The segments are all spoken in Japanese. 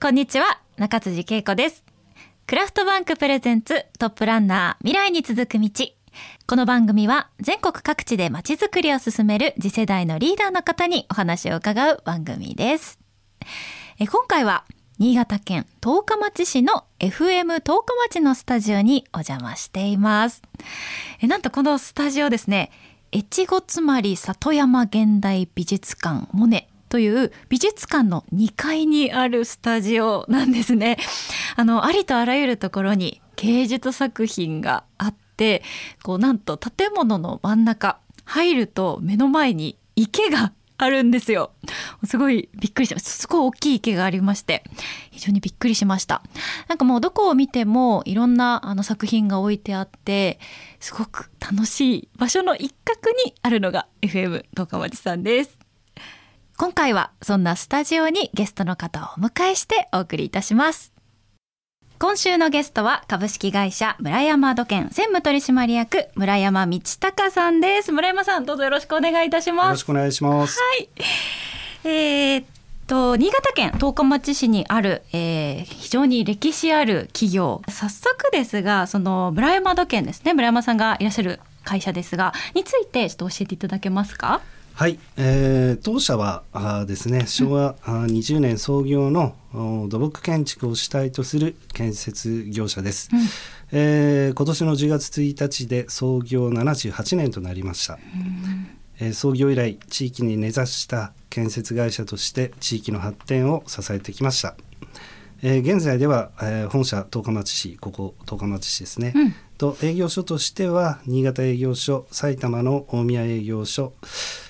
こんにちは中辻恵子です。クラフトバンクプレゼンツトップランナー未来に続く道。この番組は全国各地でまちづくりを進める次世代のリーダーの方にお話を伺う番組です。え今回は新潟県十日町市の FM 十日町のスタジオにお邪魔しています。えなんとこのスタジオですね越後つまり里山現代美術館モネという美術館の2階にあるスタジオなんですね。あのありとあらゆるところに芸術作品があってこうなんと建物の真ん中入ると目の前に池があるんですよ。すごいびっくりしましたすごい大きい池がありまして非常にびっくりしました。なんかもうどこを見てもいろんなあの作品が置いてあってすごく楽しい場所の一角にあるのが FM 十日町さんです。今回はそんなスタジオにゲストの方をお迎えしてお送りいたします。今週のゲストは株式会社村山土建専務取締役村山道隆さんです。村山さんどうぞよろしくお願いいたします。よろしくお願いします。はい。えー、っと新潟県十日町市にある、えー、非常に歴史ある企業。早速ですがその村山土建ですね。村山さんがいらっしゃる会社ですがについてちょっと教えていただけますか？はい、えー、当社はあですね昭和、うん、20年創業の土木建築を主体とする建設業者です、うん、えー、今年の10月1日で創業78年となりました、うん。えー、創業以来地域に根ざした建設会社として地域の発展を支えてきました、えー、現在では、えー、本社十日町市ここ十日町市ですね、うん、と営業所としては新潟営業所埼玉の大宮営業所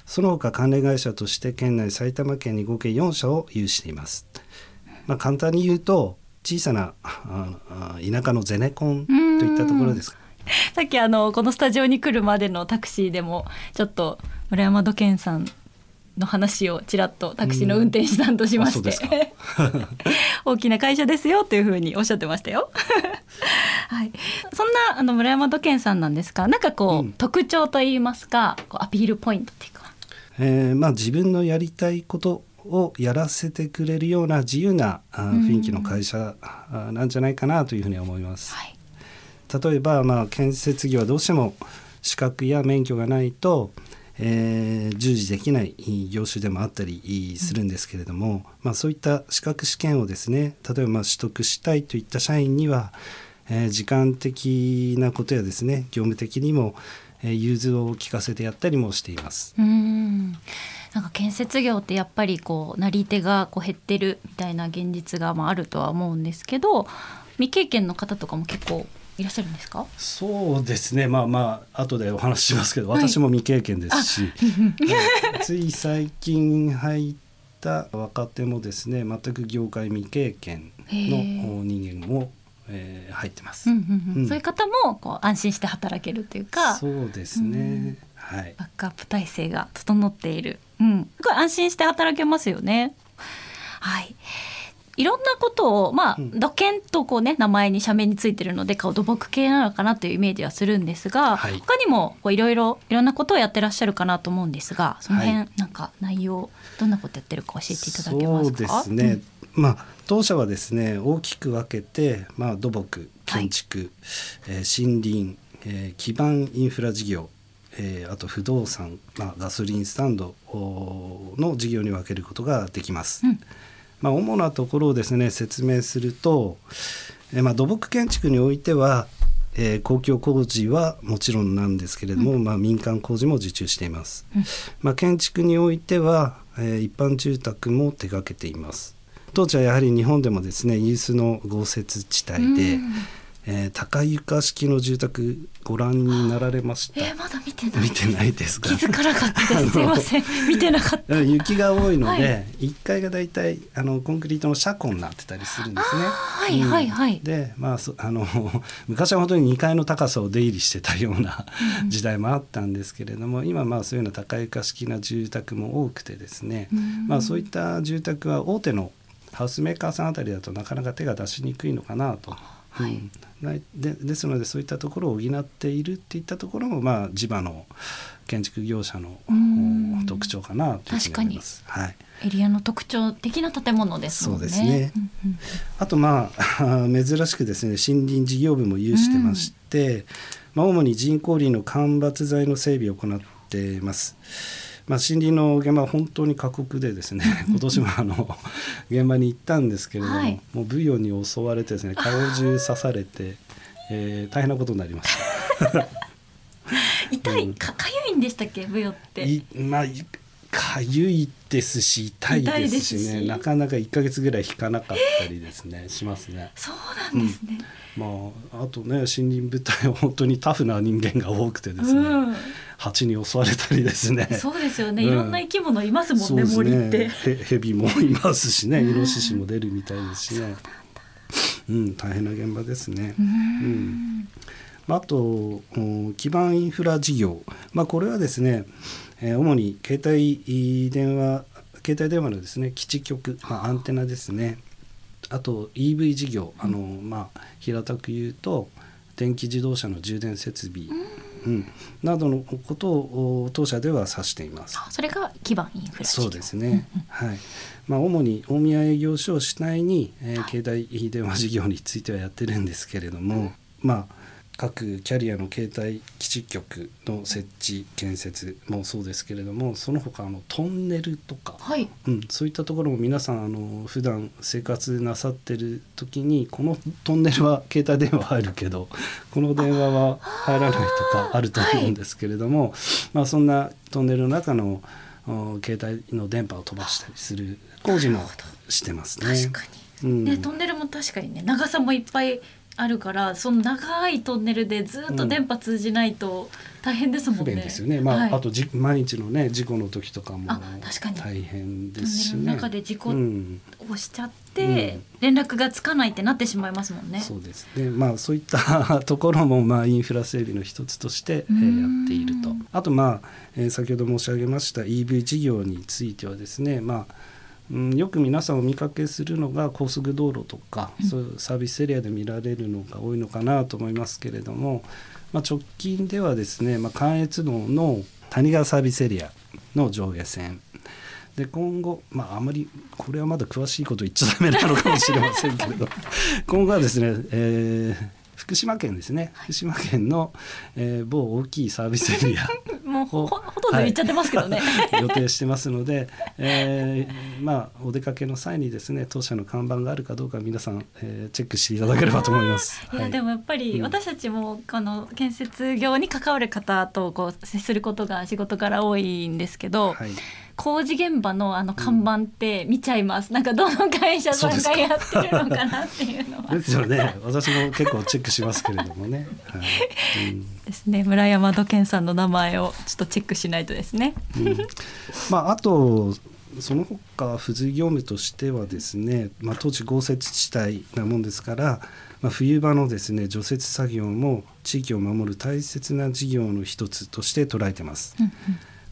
その他関連会社として県内埼玉県に合計4社を有しています。まあ、簡単に言うと小さな田舎のゼネコンといったところですさっきあのこのスタジオに来るまでのタクシーでもちょっと村山土健さんの話をちらっとタクシーの運転手さんとしまして、大きな会社ですよというふうにおっしゃってましたよ。はい、そんなあの村山土健さんなんですがなんかこう、うん、特徴といいますかこうアピールポイントっていうかえー、まあ、自分のやりたいことをやらせてくれるような自由な雰囲気の会社なんじゃないかなというふうに思います。はい、例えば、まあ、建設業はどうしても資格や免許がないと、えー、従事できない業種でもあったりするんですけれども、うん、まあ、そういった資格試験をですね例えばまあ取得したいといった社員には、えー、時間的なことやですね業務的にも融通を聞かせてやったりもしています。うん。なんか建設業ってやっぱりこうなり手がこう減ってるみたいな現実がまああるとは思うんですけど未経験の方とかも結構いらっしゃるんですか？そうですね。まあまあ後でお話ししますけど、はい、私も未経験ですしつい最近入った若手もですね全く業界未経験の人間もえー、入ってます、うんうんうん、そういう方もこう安心して働けるというかそうですね、はい、バックアップ体制が整っている、うん、すごい安心して働けますよね。はい。いろんなことをまあ、土建とこうね名前に社名についてるので土木系なのかなというイメージはするんですが、はい、他にもこういろいろいろんなことをやってらっしゃるかなと思うんですがその辺、はい、なんか内容どんなことやってるか教えていただけますか？そうですね、うん、まあ当社はですね大きく分けて、まあ、土木建築、はい、えー、森林、えー、基盤インフラ事業えー、あと不動産、まあ、ガソリンスタンドの事業に分けることができます。うん、まあ、主なところをですね説明すると、えー、まあ、土木建築においては、えー、公共工事はもちろんなんですけれども、うん、まあ、民間工事も受注しています。うん、まあ、建築においては、えー、一般住宅も手掛けています。当時はやはり日本でもですね有数の豪雪地帯で、うんえー、高床式の住宅ご覧になられました？えー、まだ見てない。見てないですか？気づかなかったです。すいません。見てなかった。雪が多いので、一、はい、階がだいたいあのコンクリートの車庫になってたりするんですね。はいはいはい。で、まあ あの昔は本当に2階の高さを出入りしてたような時代もあったんですけれども、今まあそういうような高床式な住宅も多くてですね、まあそういった住宅は大手のハウスメーカーさんあたりだとなかなか手が出しにくいのかなと。はいうんでですのでそういったところを補っているっていったところもまあ地場の建築業者のうん特徴かなというふうに思います。はい。エリアの特徴的な建物ですね。そうですねあとまあ 珍しくですね森林事業部も有してまして、まあ、主に人工林の間伐材の整備を行っています。まあ、森林の現場は本当に過酷でですね 今年もあの現場に行ったんですけれども、はい。もうブヨに襲われてですね顔中刺されて、えー大変なことになりました。痛いかかゆいんでしたっけ？ブヨって。いまあいかゆいですし痛いですしね。なかなか1か月ぐらい引かなかったりですねしますね。そうなんですね。まあ、あとね森林部隊は本当にタフな人間が多くてですね、うん蜂に襲われたりですね。そうですよね、うん。いろんな生き物いますもんねそう森って。へヘビもいますしね。うん。イノシシも出るみたいですしね。うん大変な現場ですね。ううん。ああとうん基盤インフラ事業、まあ、これはですね、えー主に携帯電話携帯電話のですね基地局、まあ、アンテナですね。あと EV 事業。あの、まあ、平たく言うと電気自動車の充電設備、うん、などのことをお当社では指しています。あそれが基盤インフラそうですね、はい。まあ、主に大宮営業所を主体に、えー携帯電話事業についてはやってるんですけれども、まあ各キャリアの携帯基地局の設置建設もそうですけれどもその他あのトンネルとか、はい。うん、そういったところも皆さんあの普段生活なさってる時にこのトンネルは携帯電話入るけど この電話は入らないとかあると思うんですけれども、まあ、そんなトンネルの中のお携帯の電波を飛ばしたりする工事もしてますね。確かに、うん。ねトンネルも確かにね長さもいっぱいあるからその長いトンネルでずっと電波通じないと大変ですもんね。不便ですよね。まあ、はいあとじ毎日のね事故の時とかもあ確かに大変ですしね。ネルの中で事故うんをしちゃって、連絡がつかないってなってしまいますもんね。そうですね。まあそういった ところもまあインフラ整備の一つとして、えーやっているとうん。あとまあ、えー先ほど申し上げました EV 事業についてはですね、まあ。うん、よく皆さんお見かけするのが高速道路とか、そういうサービスエリアで見られるのが多いのかなと思いますけれども、まあ、直近ではですね、まあ、関越道の谷川サービスエリアの上下線。で今後、まあ、あまりこれはまだ詳しいこと言っちゃダメなのかもしれませんけれど 今後はですね、えー福島県ですね。福島県の、えー某大きいサービスエリアほほほとんど言っちゃってますけどね。予定してますので、えーまあお出かけの際にですね当社の看板があるかどうか皆さん、えーチェックしていただければと思います。いやでもやっぱりうん私たちもこの建設業に関わる方とこう接することが仕事から多いんですけど、はい、工事現場のあの看板って見ちゃいます、なんかどの会社さんがやってるのかなっていうのは。ですよね。私も結構チェックしますけれどもね。はい。うん。ですね。村山土健さんの名前をちょっとチェックしないとですね。うん。まあ、あとその他付随業務としてはですね、まあ、当地豪雪地帯なもんですから、まあ、冬場のですね除雪作業も地域を守る大切な事業の一つとして捉えてます。うんうん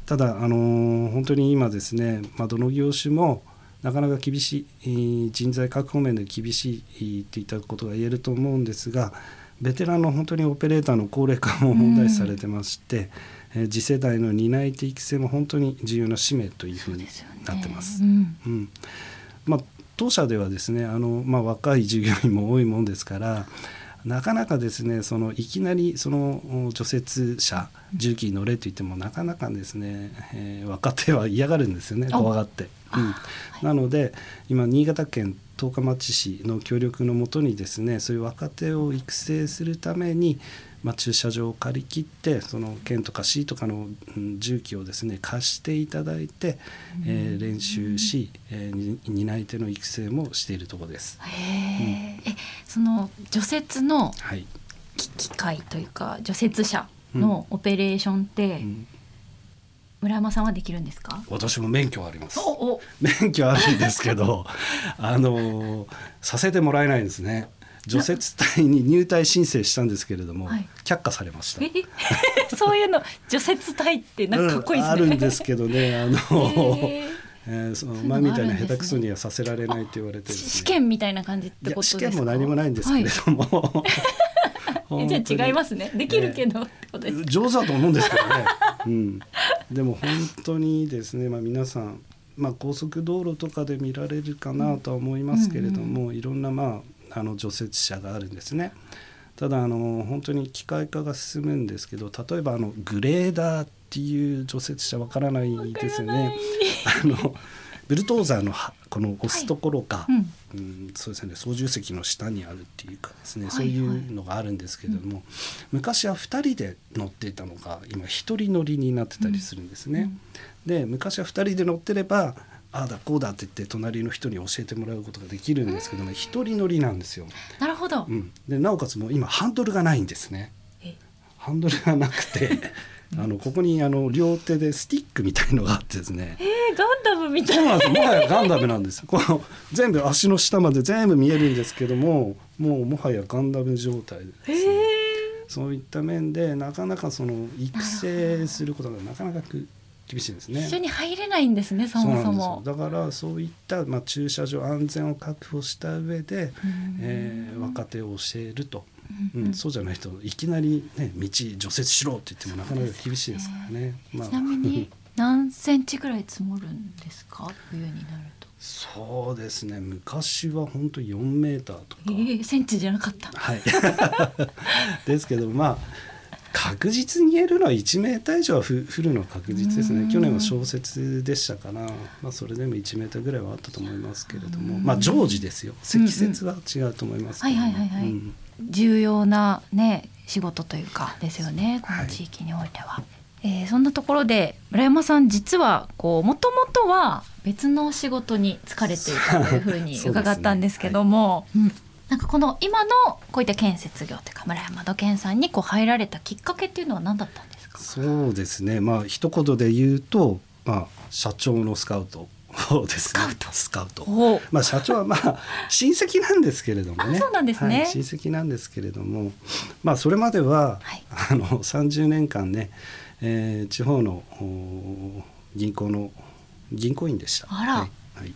ただ、あのー本当に今ですね、まあ、どの業種もなかなか厳しいえー人材確保面で厳しいといったことが言えると思うんですがベテランの本当にオペレーターの高齢化も問題視されてまして、えー次世代の担い手育成も本当に重要な使命というふうになってます。うん。うん。まあ、当社ではですねあの、まあ、若い従業員も多いもんですからなかなかですねそのいきなりそのお除雪車重機に乗れと言ってもなかなかですね、えー若手は嫌がるんですよねあ怖がって。うんなので今新潟県十日町市の協力のもとにですねそういう若手を育成するために、まあ、駐車場を借り切ってその県とか市とかの、うん重機をですね貸していただいて、えー練習し、えーに担い手の育成もしているところです。へー。えその除雪のはい、機機械というか除雪車のオペレーションってうん。村山さんはできるんですか？私も免許あります。免許あるんですけどあのさせてもらえないんですね除雪隊に入隊申請したんですけれども、はい。却下されました。え？そういうの除雪隊ってなんかかっこいいですね。うんあるんですけどねあの、へ えー、その前みたいな下手くそにはさせられないって言われて、ね、試験みたいな感じってことですか？試験も何もないんですけれども、はい、じゃあ違いますね。できるけど、ね、上手だと思うんですけどね、うん、でも本当にですね、まあ、皆さん、まあ、高速道路とかで見られるかなとは思いますけれども、うんうん、いろんな、まあ、あの除雪車があるんですね。ただあの本当に機械化が進むんですけど例えばあのグレーダーっていう除雪車わからないですよね。あのブルトーザーのこの押すところが、はいうん、うん、そうですね。操縦席の下にあるっていうかですね、はいはい、そういうのがあるんですけれども、うん、昔は2人で乗っていたのが今1人乗りになってたりするんですね。うん、で昔は2人で乗ってればああだこうだって言って隣の人に教えてもらうことができるんですけども一人乗りなんですよ。なるほど、うん、でなおかつもう今ハンドルがないんですね。ハンドルがなくてあのここにあの両手でスティックみたいのがあってですね。えー、ガンダムみたいそうなんですもはやガンダムなんです。この全部足の下まで全部見えるんですけども、もうもはやガンダム状態でですね。えー、そういった面でなかなかその育成することがなかなか厳しいですね。一緒に入れないんですね。そもそも。だからそういったまあ駐車場安全を確保した上で、えー、若手を教えると。うん、そうじゃないといきなり、ね、道除雪しろって言ってもなかなか厳しいですからね。まあ、ちなみに 何センチぐらい積もるんですか？冬になると。そうですね昔は本当4メーターとか、えー、センチじゃなかったはい ですけどまあ確実に言えるのは1メーター以上は降るのは確実ですね。去年は小説でしたから、まあ、それでも1メーターぐらいはあったと思いますけれども。まあ常時ですよ。積雪は違うと思いますけど、はいはいはい、うん。重要なね仕事というかですよねこの地域においては。はい、えー、そんなところで村山さん実はこうもともとは別の仕事に疲れていたというふうに伺ったんですけども、ねはい、なんかこの今のこういった建設業というか村山土建さんにこう入られたきっかけっていうのは何だったんですか？そうですねまあ一言で言うと、まあ、社長のスカウトそうですね。スカウト。まあ社長はまあ親戚なんですけれどもね。そうなんですね、はい、親戚なんですけれども、まあそれまでは、はい、あの30年間ね、えー、地方の銀行の銀行員でした。あら、はい、はい、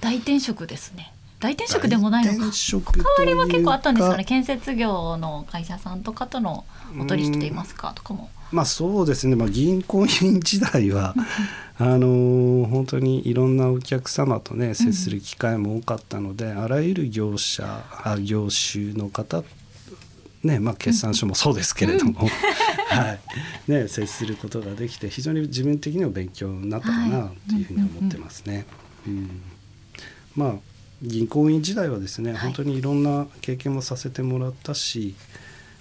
大転職ですね。大転職でもないのか。関わりは結構あったんですかね。建設業の会社さんとかとのお取引といいますかとかも。まあそうですね。まあ銀行員時代は あの本当にいろんなお客様とね接する機会も多かったので、うん、あらゆる業者あ業種の方ねまあ、決算書もそうですけれども、うん、はいね、接することができて非常に自分的には勉強になったかなというふうに思ってますね。うん、まあ銀行員時代はですね、本当にいろんな経験もさせてもらったし、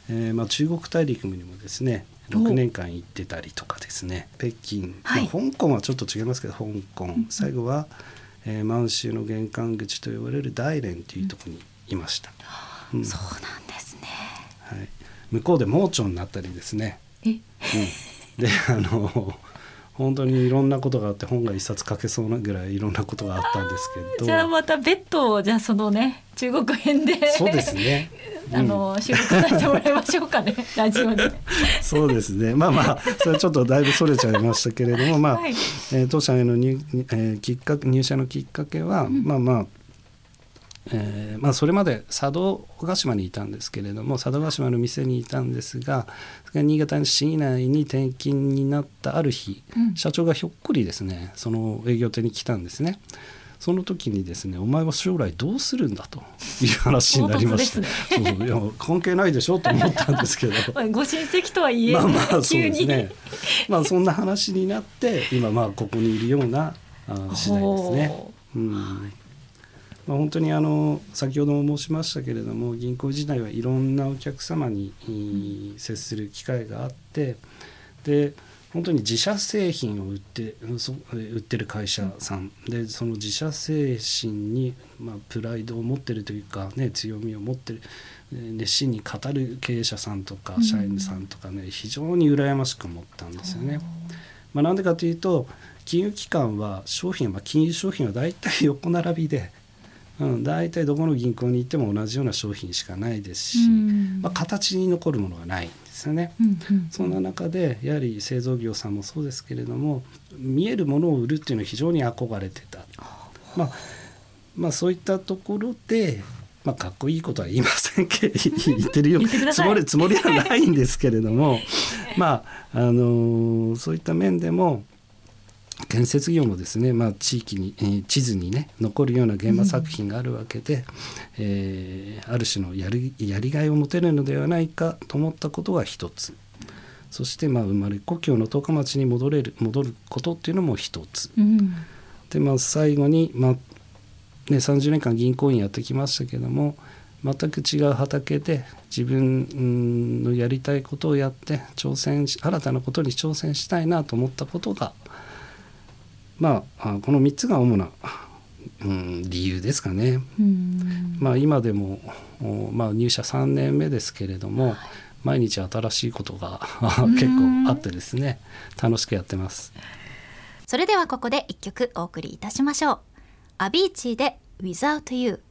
えーまあ、中国大陸にもですね6年間行ってたりとかですね北京、はい、まあ、香港はちょっと違いますけど香港、うん、最後は、えー、満州の玄関口と呼ばれる大連というところにいました、うん、そうなんですね、はい、向こうで盲腸になったりですね、うん、であの本当にいろんなことがあって本が一冊書けそうなぐらいいろんなことがあったんですけど。じゃあまた別途じゃあそのね中国編で。そうですね。あの、うん、収録させてもらいましょうかね ラジオで。そうですね。まあまあそれはちょっとだいぶそれちゃいましたけれどもまあ、はい、えー、当社への入,、えー、きっかけ入社のきっかけは、うん、まあまあえーまあ、それまで佐渡島にいたんですけれども佐渡島の店にいたんですが新潟市内に転勤になったある日、うん、社長がひょっこりですねその営業店に来たんですね。その時にですねお前は将来どうするんだという話になりました、ね、そういや関係ないでしょと思ったんですけど。ご親戚とはいえ、まあまあそうですね。まあそんな話になって今まあここにいるような時代ですね。うんまあ、本当にあの先ほども申しましたけれども銀行時代はいろんなお客様に接する機会があってで本当に自社製品を売って売ってる会社さん。でその自社製品に、まあ、プライドを持ってるというか、ね、強みを持ってる熱心に語る経営者さんとか社員さんとかね、非常に羨ましく思ったんですよね。まあ、なんでかというと金融機関は商品、まあ、金融商品は大体横並びでうん、大体どこの銀行に行っても同じような商品しかないですし、まあ、形に残るものがないんですよね。うんうん。そんな中でやはり製造業さんもそうですけれども見えるものを売るっていうのは非常に憧れてた、まあ、まあそういったところで、まあ、かっこいいことは言いませんけど 言ってるよつもりつもりはないんですけれども まああのそういった面でも建設業もですね、まあ、地域に、えー地図にね残るような現場作品があるわけで、えーある種のやるやりがいを持てるのではないかと思ったことが一つ。そしてまあ生まれ故郷の十日町に戻れる戻ることっていうのも一つ。うん。でまあ最後に、まあね、30年間銀行員やってきましたけども全く違う畑で自分うんのやりたいことをやって挑戦し新たなことに挑戦したいなと思ったことがまああこの3つが主な、うん、理由ですかね。うん。まあ、今でも、おまあ、入社3年目ですけれども、毎日新しいことが結構あってですね楽しくやってます。それではここで一曲お送りいたしましょう。アビーチーで Without You